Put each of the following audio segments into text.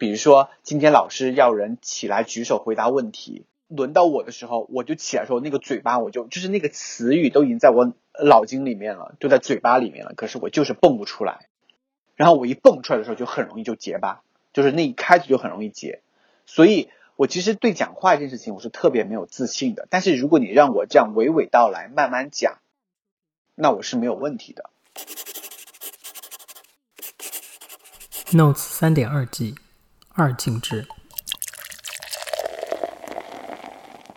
比如说今天老师要人起来举手回答问题，轮到我的时候，我就起来说那个嘴巴我就就是那个词语都已经在我脑筋里面了，就在嘴巴里面了，可是我就是蹦不出来。然后我一蹦出来的时候就很容易就结巴，就是那一开始就很容易结。所以我其实对讲话这件事情我是特别没有自信的。但是如果你让我这样娓娓道来慢慢讲，那我是没有问题的。Notes 三点二 G 二进制。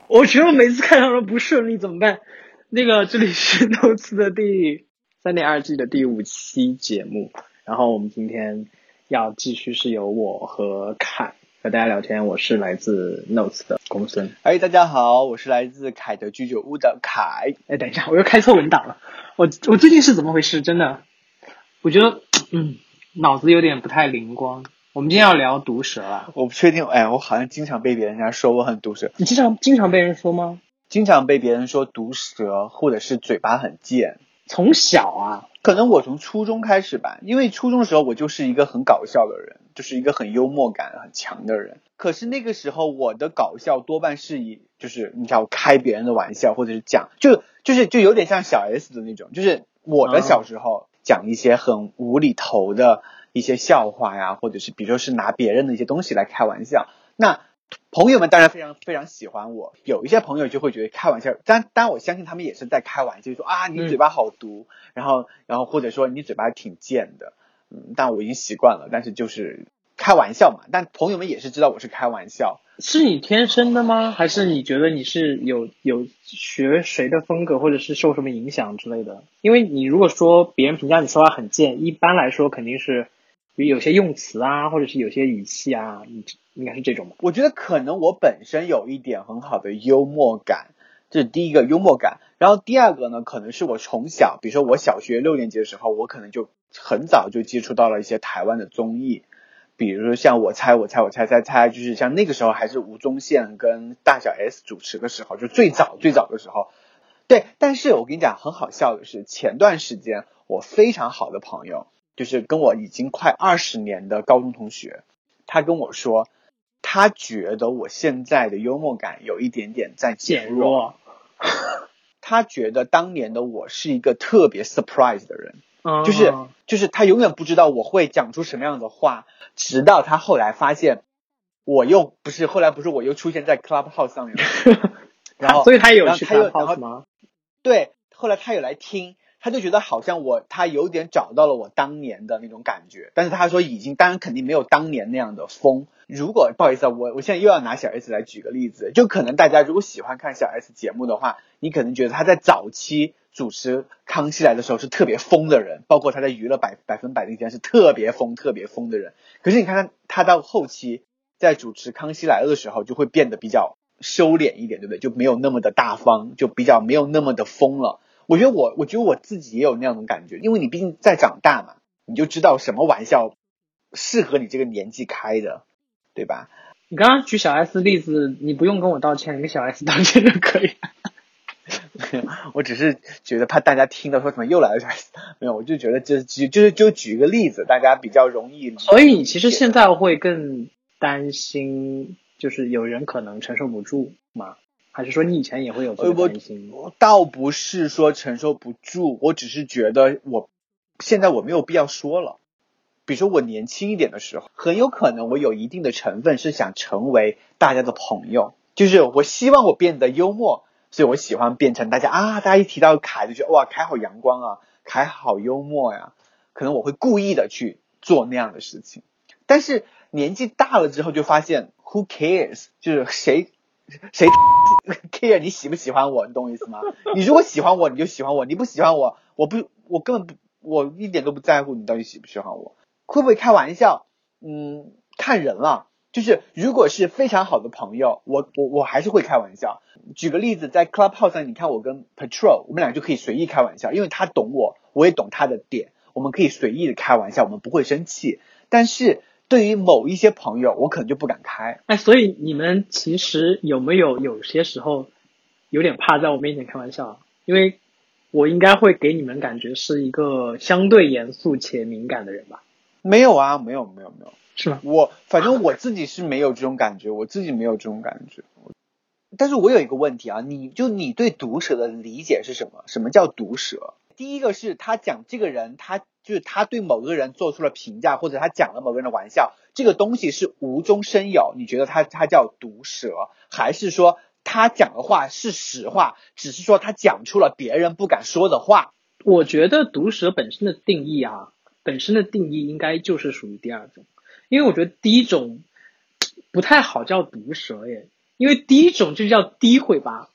我觉得我每次开场都不顺利，怎么办？那个这里是 Notes 的第三点二季的第五期节目，然后我们今天要继续是由我和凯和大家聊天。我是来自 Notes 的公孙。哎，大家好，我是来自凯德居酒屋的凯。哎，等一下，我又开错文档了。我我最近是怎么回事？真的，我觉得嗯，脑子有点不太灵光。我们今天要聊毒舌了。我不确定，哎，我好像经常被别人家说我很毒舌，你经常经常被人说吗？经常被别人说毒舌，或者是嘴巴很贱。从小啊，可能我从初中开始吧，因为初中的时候我就是一个很搞笑的人，就是一个很幽默感很强的人。可是那个时候我的搞笑多半是以就是你知道开别人的玩笑，或者是讲就就是就有点像小 S 的那种，就是我的小时候讲一些很无厘头的一些笑话呀，或者是比如说是拿别人的一些东西来开玩笑，那。朋友们当然非常非常喜欢我，有一些朋友就会觉得开玩笑，但但我相信他们也是在开玩笑，说啊你嘴巴好毒，然后然后或者说你嘴巴挺贱的，嗯，但我已经习惯了，但是就是开玩笑嘛，但朋友们也是知道我是开玩笑。是你天生的吗？还是你觉得你是有有学谁的风格，或者是受什么影响之类的？因为你如果说别人评价你说话很贱，一般来说肯定是有些用词啊，或者是有些语气啊，你应该是这种吧？我觉得可能我本身有一点很好的幽默感，这是第一个幽默感。然后第二个呢，可能是我从小，比如说我小学六年级的时候，我可能就很早就接触到了一些台湾的综艺，比如说像我猜我猜我猜猜猜，就是像那个时候还是吴宗宪跟大小 S 主持的时候，就最早最早的时候。对，但是我跟你讲，很好笑的是，前段时间我非常好的朋友，就是跟我已经快二十年的高中同学，他跟我说。他觉得我现在的幽默感有一点点在减弱，他觉得当年的我是一个特别 surprise 的人，嗯、就是就是他永远不知道我会讲出什么样的话，直到他后来发现我又不是后来不是我又出现在 Clubhouse 上面了，然后所以他有去 Clubhouse 吗？对，后来他有来听。他就觉得好像我他有点找到了我当年的那种感觉，但是他说已经当然肯定没有当年那样的疯。如果不好意思啊，我我现在又要拿小 S 来举个例子，就可能大家如果喜欢看小 S 节目的话，你可能觉得他在早期主持《康熙来的时候是特别疯的人，包括他在娱乐百百分百那天是特别疯特别疯的人。可是你看他他到后期在主持《康熙来了》的时候，就会变得比较收敛一点，对不对？就没有那么的大方，就比较没有那么的疯了。我觉得我，我觉得我自己也有那样的感觉，因为你毕竟在长大嘛，你就知道什么玩笑适合你这个年纪开的，对吧？你刚刚举小 S 例子，你不用跟我道歉，你跟小 S 道歉就可以。我只是觉得怕大家听到说怎么又来了小 S，没有，我就觉得就举就是就举一个例子，大家比较容易。所以你其实现在会更担心，就是有人可能承受不住吗？还是说你以前也会有这个担心？倒不是说承受不住，我只是觉得我现在我没有必要说了。比如说我年轻一点的时候，很有可能我有一定的成分是想成为大家的朋友，就是我希望我变得幽默，所以我喜欢变成大家啊，大家一提到凯就觉得哇，凯好阳光啊，凯好幽默呀，可能我会故意的去做那样的事情。但是年纪大了之后就发现，Who cares？就是谁。谁 care 你喜不喜欢我？你懂我意思吗？你如果喜欢我，你就喜欢我；你不喜欢我，我不，我根本不，我一点都不在乎你到底喜不喜欢我。会不会开玩笑？嗯，看人了。就是如果是非常好的朋友，我我我还是会开玩笑。举个例子，在 Clubhouse 上，你看我跟 Patrol，我们俩就可以随意开玩笑，因为他懂我，我也懂他的点，我们可以随意的开玩笑，我们不会生气。但是对于某一些朋友，我可能就不敢开。哎，所以你们其实有没有有些时候有点怕在我面前开玩笑？因为我应该会给你们感觉是一个相对严肃且敏感的人吧？没有啊，没有，没有，没有。是吧？我反正我自己是没有这种感觉，我自己没有这种感觉。但是我有一个问题啊，你就你对毒舌的理解是什么？什么叫毒舌？第一个是他讲这个人，他就是他对某个人做出了评价，或者他讲了某个人的玩笑，这个东西是无中生有，你觉得他他叫毒舌，还是说他讲的话是实话，只是说他讲出了别人不敢说的话？我觉得毒舌本身的定义啊，本身的定义应该就是属于第二种，因为我觉得第一种不太好叫毒舌耶，因为第一种就叫诋毁吧。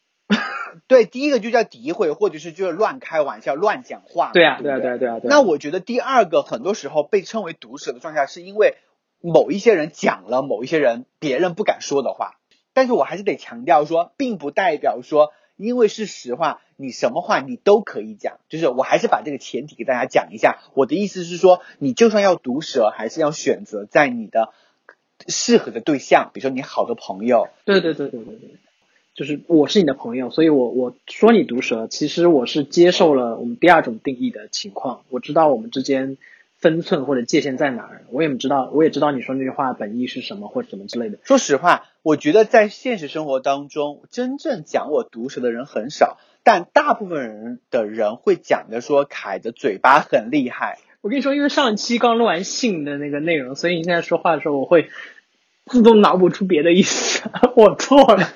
对，第一个就叫诋毁，或者是就是乱开玩笑、乱讲话。对啊，对啊，对啊，对啊。对啊那我觉得第二个很多时候被称为毒舌的状态，是因为某一些人讲了某一些人别人不敢说的话。但是我还是得强调说，并不代表说因为是实话，你什么话你都可以讲。就是我还是把这个前提给大家讲一下。我的意思是说，你就算要毒舌，还是要选择在你的适合的对象，比如说你好的朋友，对对对对对对，就是我是你的朋友，所以我我说你毒舌，其实我是接受了我们第二种定义的情况，我知道我们之间分寸或者界限在哪儿，我也知道我也知道你说那句话本意是什么或者什么之类的。说实话，我觉得在现实生活当中，真正讲我毒舌的人很少，但大部分人的人会讲的说凯的嘴巴很厉害。我跟你说，因为上期刚录完性的那个内容，所以你现在说话的时候，我会自动脑补出别的意思，我错了。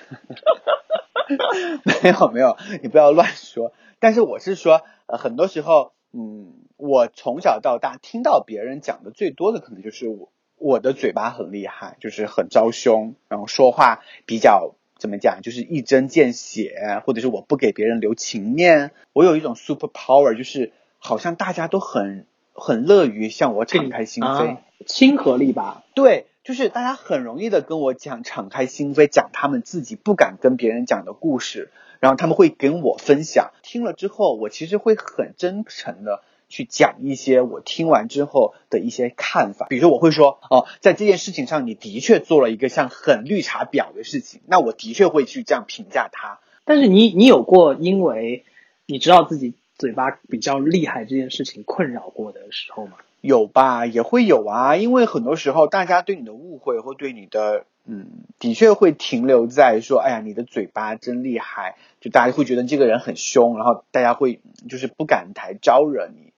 没有没有，你不要乱说。但是我是说，呃，很多时候，嗯，我从小到大听到别人讲的最多的，可能就是我我的嘴巴很厉害，就是很招凶，然后说话比较怎么讲，就是一针见血，或者是我不给别人留情面。我有一种 super power，就是好像大家都很很乐于向我敞开心扉。啊，亲和力吧，对，就是大家很容易的跟我讲，敞开心扉，讲他们自己不敢跟别人讲的故事，然后他们会跟我分享。听了之后，我其实会很真诚的去讲一些我听完之后的一些看法。比如说，我会说，哦，在这件事情上，你的确做了一个像很绿茶婊的事情，那我的确会去这样评价他。但是你你有过因为你知道自己嘴巴比较厉害这件事情困扰过的时候吗？有吧，也会有啊，因为很多时候大家对你的误会或对你的，嗯，的确会停留在说，哎呀，你的嘴巴真厉害，就大家会觉得这个人很凶，然后大家会就是不敢来招惹你，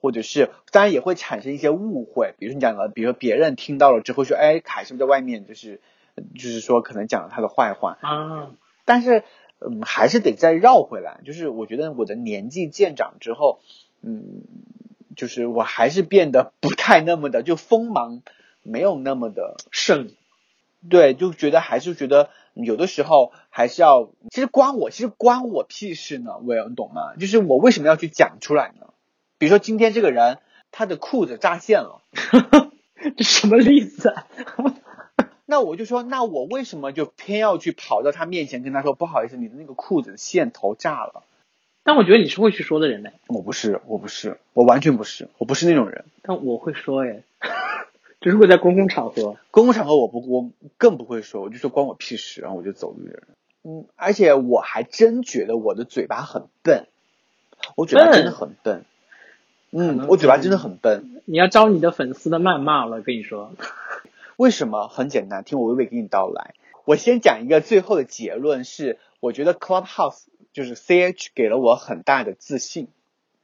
或者是当然也会产生一些误会，比如说你讲了，比如说别人听到了之后说，哎，凯是不是在外面就是就是说可能讲了他的坏话，啊，但是嗯，还是得再绕回来，就是我觉得我的年纪渐长之后，嗯。就是我还是变得不太那么的就锋芒，没有那么的盛，对，就觉得还是觉得有的时候还是要，其实关我其实关我屁事呢，我你懂吗？就是我为什么要去讲出来呢？比如说今天这个人他的裤子扎线了，这什么例子啊？那我就说，那我为什么就偏要去跑到他面前跟他说，不好意思，你的那个裤子线头炸了？但我觉得你是会去说的人嘞。我不是，我不是，我完全不是，我不是那种人。但我会说耶，就是会在公共场合。公共场合我不，我更不会说，我就说关我屁事，然后我就走路的人。嗯，而且我还真觉得我的嘴巴很笨，我嘴巴真的很笨。嗯，我嘴巴真的很笨。你要招你的粉丝的谩骂了，跟你说。为什么？很简单，听我娓娓给你道来。我先讲一个最后的结论是，我觉得 Clubhouse 就是 CH 给了我很大的自信，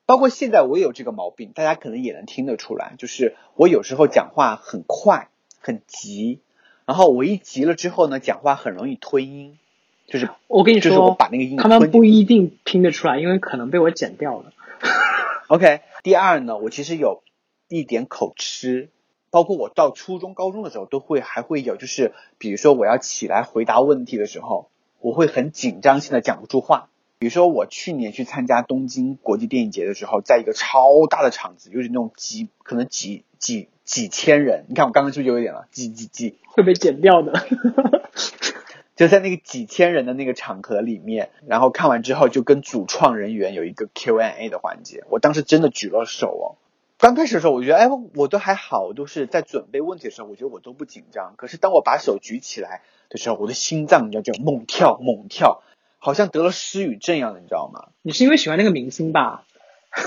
包括现在我也有这个毛病，大家可能也能听得出来，就是我有时候讲话很快很急，然后我一急了之后呢，讲话很容易吞音，就是我跟你说，就是我把那个音他们不一定听得出来，因为可能被我剪掉了。OK，第二呢，我其实有一点口吃，包括我到初中、高中的时候都会还会有，就是比如说我要起来回答问题的时候，我会很紧张性的讲不出话。比如说我去年去参加东京国际电影节的时候，在一个超大的场子，就是那种几可能几几几千人，你看我刚刚是不是有一点了？几几几，会被剪掉的。就在那个几千人的那个场合里面，然后看完之后就跟主创人员有一个 Q&A 的环节，我当时真的举了手哦。刚开始的时候，我觉得哎，我都还好，我都是在准备问题的时候，我觉得我都不紧张。可是当我把手举起来的时候，我的心脏你知道就猛跳猛跳，好像得了失语症一样的，你知道吗？你是因为喜欢那个明星吧？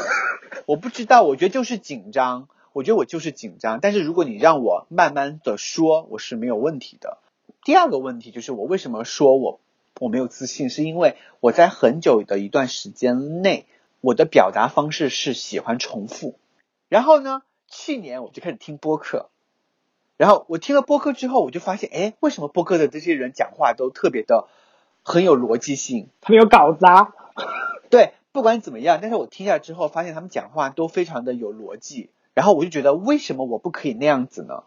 我不知道，我觉得就是紧张。我我觉得我就是紧张，但是如果你让我慢慢的说，我是没有问题的。第二个问题就是我为什么说我我没有自信，是因为我在很久的一段时间内，我的表达方式是喜欢重复。然后呢，去年我就开始听播客，然后我听了播客之后，我就发现，哎，为什么播客的这些人讲话都特别的很有逻辑性？他们有稿子啊。对，不管怎么样，但是我听下来之后，发现他们讲话都非常的有逻辑。然后我就觉得，为什么我不可以那样子呢？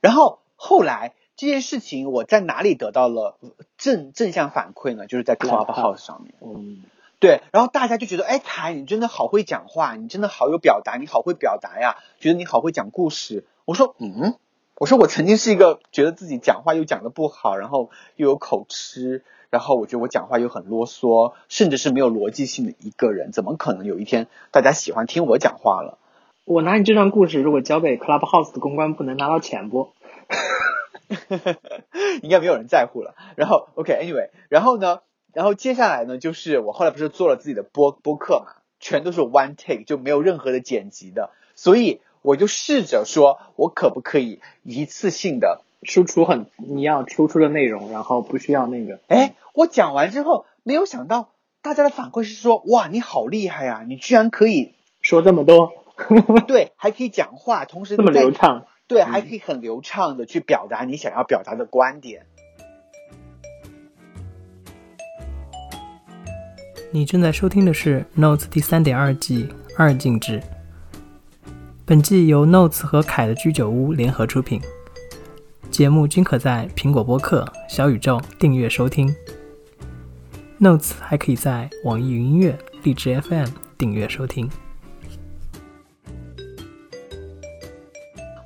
然后后来这件事情，我在哪里得到了正正向反馈呢？就是在 Clubhouse 上面。嗯，对，然后大家就觉得，哎，凯，你真的好会讲话，你真的好有表达，你好会表达呀，觉得你好会讲故事。我说，嗯，我说我曾经是一个觉得自己讲话又讲的不好，然后又有口吃，然后我觉得我讲话又很啰嗦，甚至是没有逻辑性的一个人，怎么可能有一天大家喜欢听我讲话了？我拿你这段故事，如果交给 Clubhouse 的公关部，能拿到钱不？应该没有人在乎了。然后，OK，Anyway，然后呢，然后接下来呢，就是我后来不是做了自己的播播客嘛，全都是 one take，就没有任何的剪辑的，所以我就试着说，我可不可以一次性的输出很你要输出的内容，然后不需要那个。哎，我讲完之后，没有想到大家的反馈是说，哇，你好厉害呀，你居然可以说这么多。对，还可以讲话，同时这么流畅。对，还可以很流畅的去表达你想要表达的观点。你正在收听的是《Notes》第三点二季二进制。本季由 Notes 和凯的居酒屋联合出品，节目均可在苹果播客、小宇宙订阅收听。Notes 还可以在网易云音乐、荔枝 FM 订阅收听。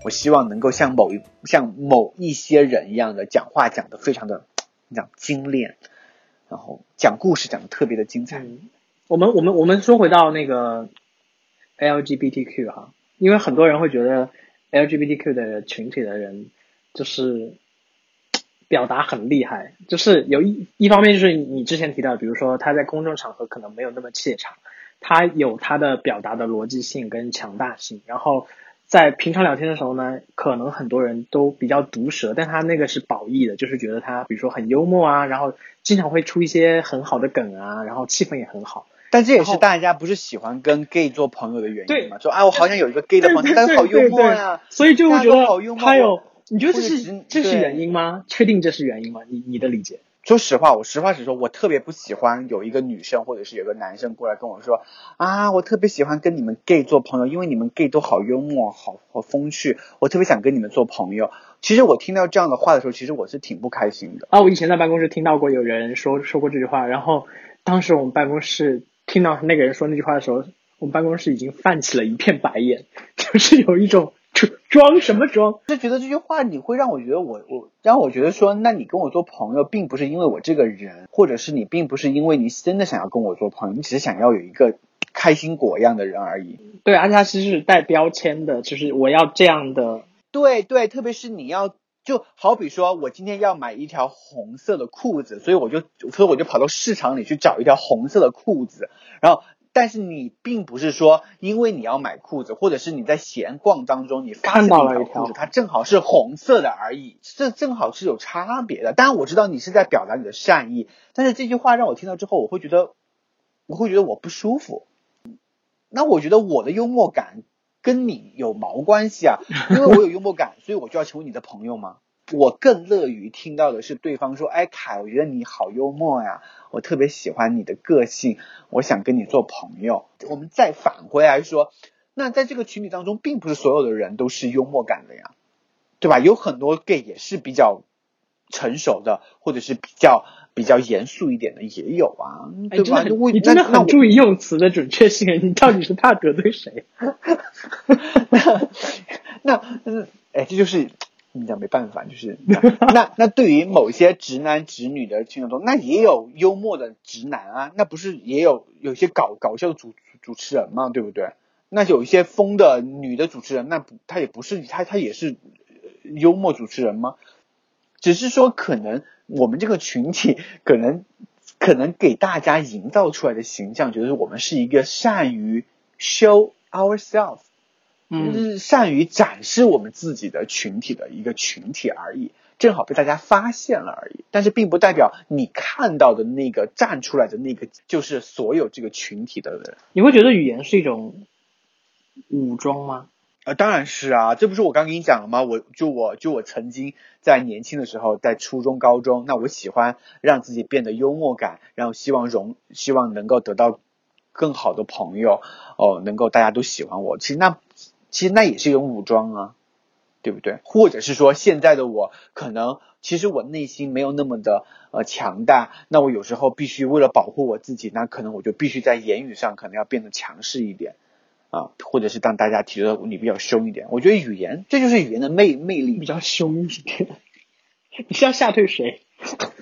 我希望能够像某一像某一些人一样的讲话讲的非常的讲精炼，然后讲故事讲的特别的精彩。我们我们我们说回到那个 LGBTQ 哈，因为很多人会觉得 LGBTQ 的群体的人就是表达很厉害，就是有一一方面就是你之前提到，比如说他在公众场合可能没有那么怯场，他有他的表达的逻辑性跟强大性，然后。在平常聊天的时候呢，可能很多人都比较毒舌，但他那个是褒义的，就是觉得他比如说很幽默啊，然后经常会出一些很好的梗啊，然后气氛也很好。但这也是大家不是喜欢跟 gay 做朋友的原因嘛？说啊，我好想有一个 gay 的朋友，但是好幽默呀，所以就会觉得好幽默。他有，你觉得这是这是原因吗？确定这是原因吗？你你的理解？说实话，我实话实说，我特别不喜欢有一个女生或者是有个男生过来跟我说啊，我特别喜欢跟你们 gay 做朋友，因为你们 gay 都好幽默，好好风趣，我特别想跟你们做朋友。其实我听到这样的话的时候，其实我是挺不开心的。啊，我以前在办公室听到过有人说说过这句话，然后当时我们办公室听到那个人说那句话的时候，我们办公室已经泛起了一片白眼，就是有一种。装什么装？就觉得这句话你会让我觉得我我让我觉得说，那你跟我做朋友，并不是因为我这个人，或者是你并不是因为你真的想要跟我做朋友，你只是想要有一个开心果一样的人而已。对，而且他其实是带标签的，就是我要这样的。对对，特别是你要，就好比说我今天要买一条红色的裤子，所以我就所以我就跑到市场里去找一条红色的裤子，然后。但是你并不是说，因为你要买裤子，或者是你在闲逛当中你看到了一条裤子，它正好是红色的而已，这正好是有差别的。当然我知道你是在表达你的善意，但是这句话让我听到之后，我会觉得，我会觉得我不舒服。那我觉得我的幽默感跟你有毛关系啊？因为我有幽默感，所以我就要成为你的朋友吗？我更乐于听到的是对方说：“哎，凯，我觉得你好幽默呀，我特别喜欢你的个性，我想跟你做朋友。”我们再返回来说，那在这个群体当中，并不是所有的人都是幽默感的呀，对吧？有很多 gay 也是比较成熟的，或者是比较比较严肃一点的也有啊，对吧？你真的很注意用词的准确性，你到底是怕得罪谁？那嗯，哎，这就是。你讲没办法，就是那那对于某些直男直女的听众中，那也有幽默的直男啊，那不是也有有些搞搞笑的主主持人嘛，对不对？那有一些疯的女的主持人，那不她也不是她她也是幽默主持人吗？只是说可能我们这个群体可能可能给大家营造出来的形象，就是我们是一个善于 show ourselves。嗯，善于展示我们自己的群体的一个群体而已，正好被大家发现了而已。但是并不代表你看到的那个站出来的那个就是所有这个群体的人。你会觉得语言是一种武装吗？啊，当然是啊，这不是我刚跟你讲了吗？我就我就我曾经在年轻的时候，在初中、高中，那我喜欢让自己变得幽默感，然后希望融，希望能够得到更好的朋友，哦，能够大家都喜欢我。其实那。其实那也是一种武装啊，对不对？或者是说，现在的我可能其实我内心没有那么的呃强大，那我有时候必须为了保护我自己，那可能我就必须在言语上可能要变得强势一点啊，或者是当大家提出你比较凶一点。我觉得语言这就是语言的魅魅力，比较凶一点。你是要吓退谁？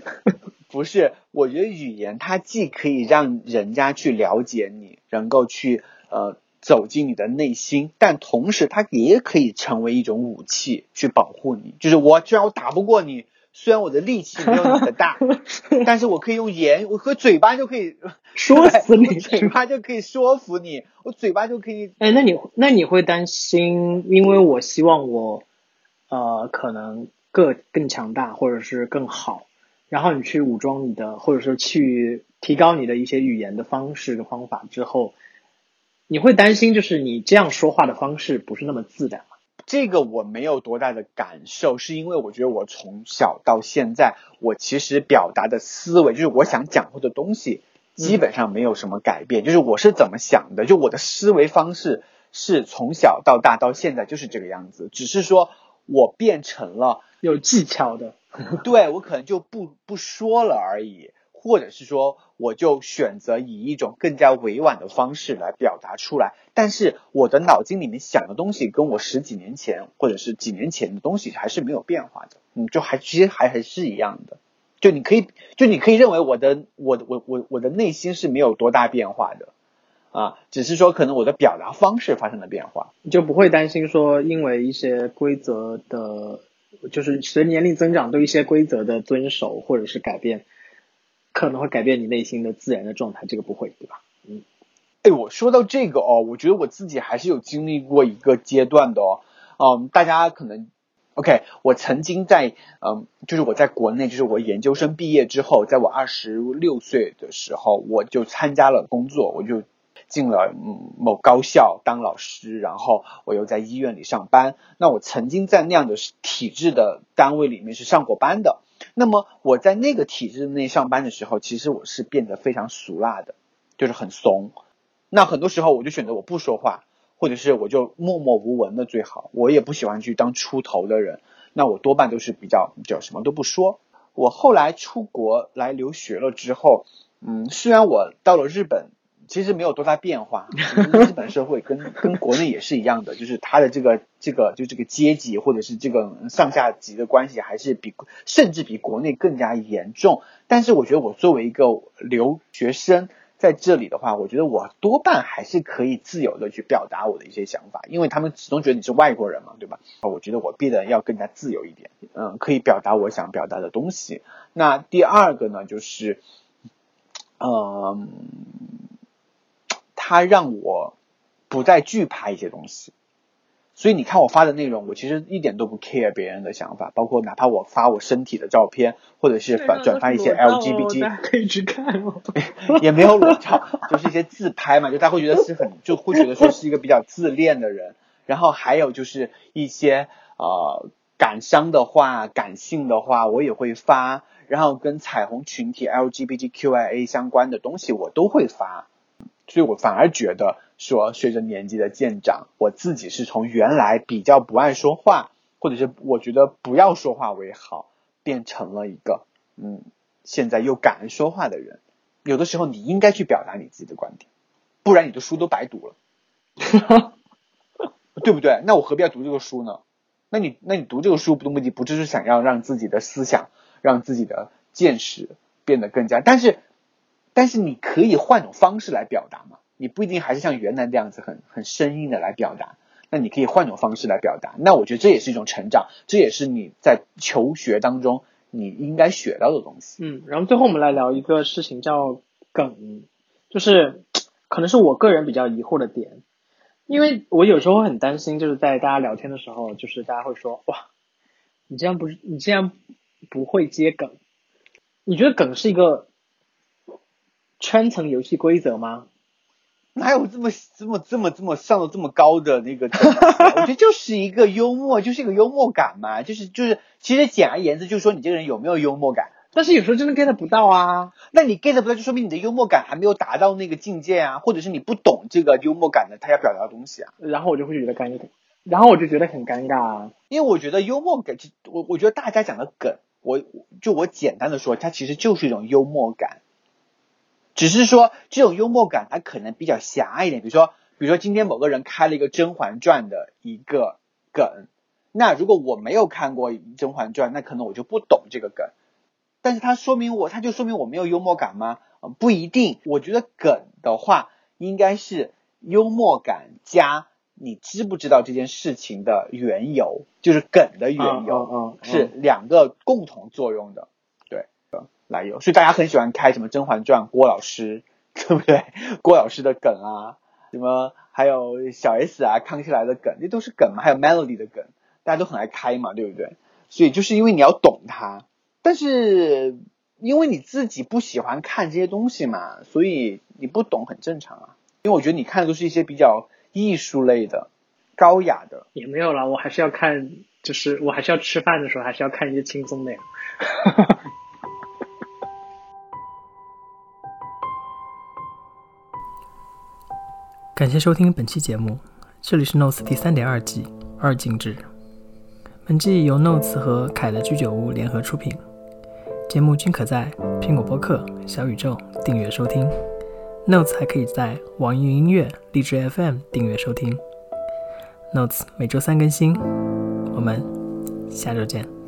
不是，我觉得语言它既可以让人家去了解你，能够去呃。走进你的内心，但同时它也可以成为一种武器去保护你。就是我，虽然我打不过你，虽然我的力气没有你的大，但是我可以用言，我和嘴巴就可以说死你，嘴巴就可以说服你，我嘴巴就可以。哎，那你那你会担心，因为我希望我呃可能更更强大，或者是更好，然后你去武装你的，或者说去提高你的一些语言的方式的方法之后。你会担心，就是你这样说话的方式不是那么自然吗？这个我没有多大的感受，是因为我觉得我从小到现在，我其实表达的思维，就是我想讲的东西，基本上没有什么改变。就是我是怎么想的，就我的思维方式是从小到大到现在就是这个样子，只是说我变成了有技巧的，对我可能就不不说了而已。或者是说，我就选择以一种更加委婉的方式来表达出来，但是我的脑筋里面想的东西跟我十几年前或者是几年前的东西还是没有变化的，嗯，就还其实还还是一样的，就你可以就你可以认为我的我我我我的内心是没有多大变化的，啊，只是说可能我的表达方式发生了变化，就不会担心说因为一些规则的，就是随年龄增长对一些规则的遵守或者是改变。可能会改变你内心的自然的状态，这个不会，对吧？嗯，哎，我说到这个哦，我觉得我自己还是有经历过一个阶段的哦。嗯，大家可能，OK，我曾经在嗯，就是我在国内，就是我研究生毕业之后，在我二十六岁的时候，我就参加了工作，我就进了嗯某高校当老师，然后我又在医院里上班。那我曾经在那样的体制的单位里面是上过班的。那么我在那个体制内上班的时候，其实我是变得非常俗辣的，就是很怂。那很多时候我就选择我不说话，或者是我就默默无闻的最好。我也不喜欢去当出头的人，那我多半都是比较比较什么都不说。我后来出国来留学了之后，嗯，虽然我到了日本。其实没有多大变化，日本社会跟跟国内也是一样的，就是他的这个这个就这个阶级或者是这个上下级的关系还是比甚至比国内更加严重。但是我觉得我作为一个留学生在这里的话，我觉得我多半还是可以自由的去表达我的一些想法，因为他们始终觉得你是外国人嘛，对吧？我觉得我变得要更加自由一点，嗯，可以表达我想表达的东西。那第二个呢，就是，嗯。他让我不再惧怕一些东西，所以你看我发的内容，我其实一点都不 care 别人的想法，包括哪怕我发我身体的照片，或者是转转发一些 LGBT，可以去看哦，也没有裸照，就是一些自拍嘛，就他会觉得是很，就会觉得说是一个比较自恋的人。然后还有就是一些呃感伤的话、感性的话，我也会发，然后跟彩虹群体 LGBTQIA 相关的东西，我都会发。所以我反而觉得说，随着年纪的渐长，我自己是从原来比较不爱说话，或者是我觉得不要说话为好，变成了一个嗯，现在又敢说话的人。有的时候你应该去表达你自己的观点，不然你的书都白读了，对不对？那我何必要读这个书呢？那你那你读这个书的目的不就是想要让自己的思想、让自己的见识变得更加？但是。但是你可以换种方式来表达嘛？你不一定还是像原来这样子很很生硬的来表达。那你可以换种方式来表达。那我觉得这也是一种成长，这也是你在求学当中你应该学到的东西。嗯，然后最后我们来聊一个事情，叫梗，就是可能是我个人比较疑惑的点。因为我有时候会很担心，就是在大家聊天的时候，就是大家会说哇，你这样不是你这样不会接梗，你觉得梗是一个圈层游戏规则吗？哪有这么这么这么这么上的这么高的那个？我觉得 就是一个幽默，就是一个幽默感嘛，就是就是，其实简而言之，就是说你这个人有没有幽默感。但是有时候真的 get 不到啊，那你 get 不到，就说明你的幽默感还没有达到那个境界啊，或者是你不懂这个幽默感的他要表达的东西啊。然后我就会觉得尴尬，然后我就觉得很尴尬啊。因为我觉得幽默感，我我觉得大家讲的梗，我就我简单的说，它其实就是一种幽默感，只是说这种幽默感它可能比较狭隘一点。比如说，比如说今天某个人开了一个《甄嬛传》的一个梗，那如果我没有看过《甄嬛传》，那可能我就不懂这个梗。但是它说明我，它就说明我没有幽默感吗？不一定。我觉得梗的话，应该是幽默感加你知不知道这件事情的缘由，就是梗的缘由，嗯是两个共同作用的，对，来由。所以大家很喜欢开什么《甄嬛传》，郭老师，对不对？郭老师的梗啊，什么还有小 S 啊，康熙来的梗，那都是梗嘛。还有 Melody 的梗，大家都很爱开嘛，对不对？所以就是因为你要懂它。但是因为你自己不喜欢看这些东西嘛，所以你不懂很正常啊。因为我觉得你看的都是一些比较艺术类的、高雅的。也没有啦，我还是要看，就是我还是要吃饭的时候还是要看一些轻松的呀。感谢收听本期节目，这里是 Notes 第三点二季二进制。本季由 Notes 和凯的居酒屋联合出品。节目均可在苹果播客、小宇宙订阅收听，Notes 还可以在网易云音乐、荔枝 FM 订阅收听。Notes 每周三更新，我们下周见。